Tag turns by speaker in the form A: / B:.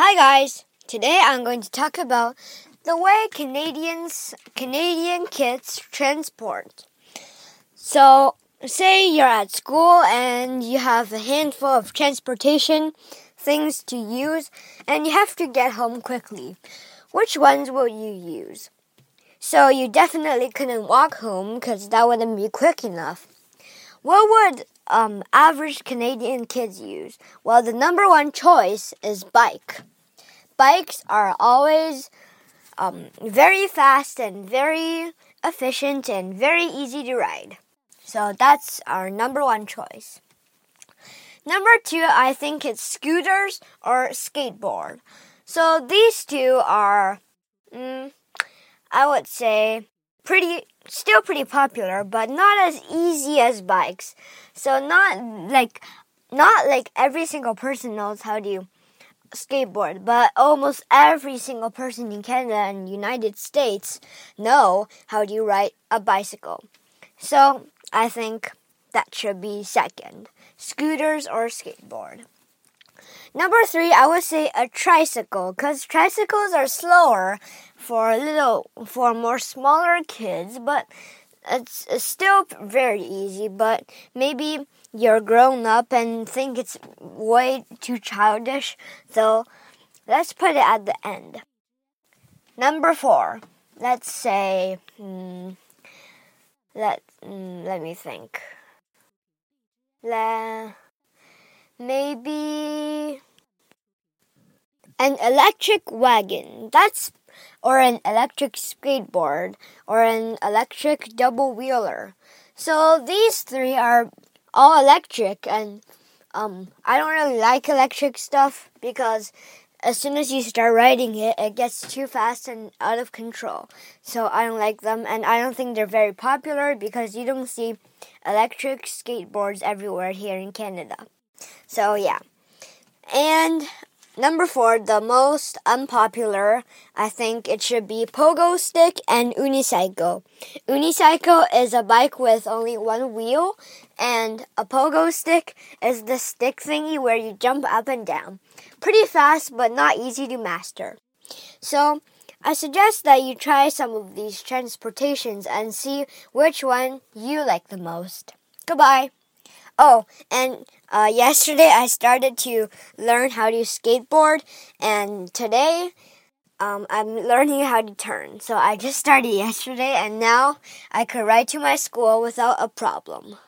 A: Hi guys. Today I'm going to talk about the way Canadians Canadian kids transport. So, say you're at school and you have a handful of transportation things to use and you have to get home quickly. Which ones will you use? So, you definitely couldn't walk home cuz that wouldn't be quick enough. What would um, average Canadian kids use? Well, the number one choice is bike. Bikes are always um, very fast and very efficient and very easy to ride. So that's our number one choice. Number two, I think it's scooters or skateboard. So these two are, mm, I would say, pretty still pretty popular, but not as easy as bikes. So not like not like every single person knows how to skateboard, but almost every single person in Canada and United States know how to ride a bicycle. So I think that should be second. Scooters or skateboard. Number three, I would say a tricycle, because tricycles are slower for little, for more smaller kids, but it's, it's still very easy. But maybe you're grown up and think it's way too childish, so let's put it at the end. Number four, let's say, hmm, let hmm, let me think. Le, maybe an electric wagon. That's or an electric skateboard or an electric double wheeler. So these three are all electric and um I don't really like electric stuff because as soon as you start riding it, it gets too fast and out of control. So I don't like them, and I don't think they're very popular because you don't see electric skateboards everywhere here in Canada. So yeah. And number four, the most unpopular, I think it should be pogo stick and unicycle. Unicycle is a bike with only one wheel, and a pogo stick is the stick thingy where you jump up and down. Pretty fast, but not easy to master. So, I suggest that you try some of these transportations and see which one you like the most. Goodbye. Oh, and uh, yesterday I started to learn how to skateboard, and today um, I'm learning how to turn. So I just started yesterday, and now I could ride to my school without a problem.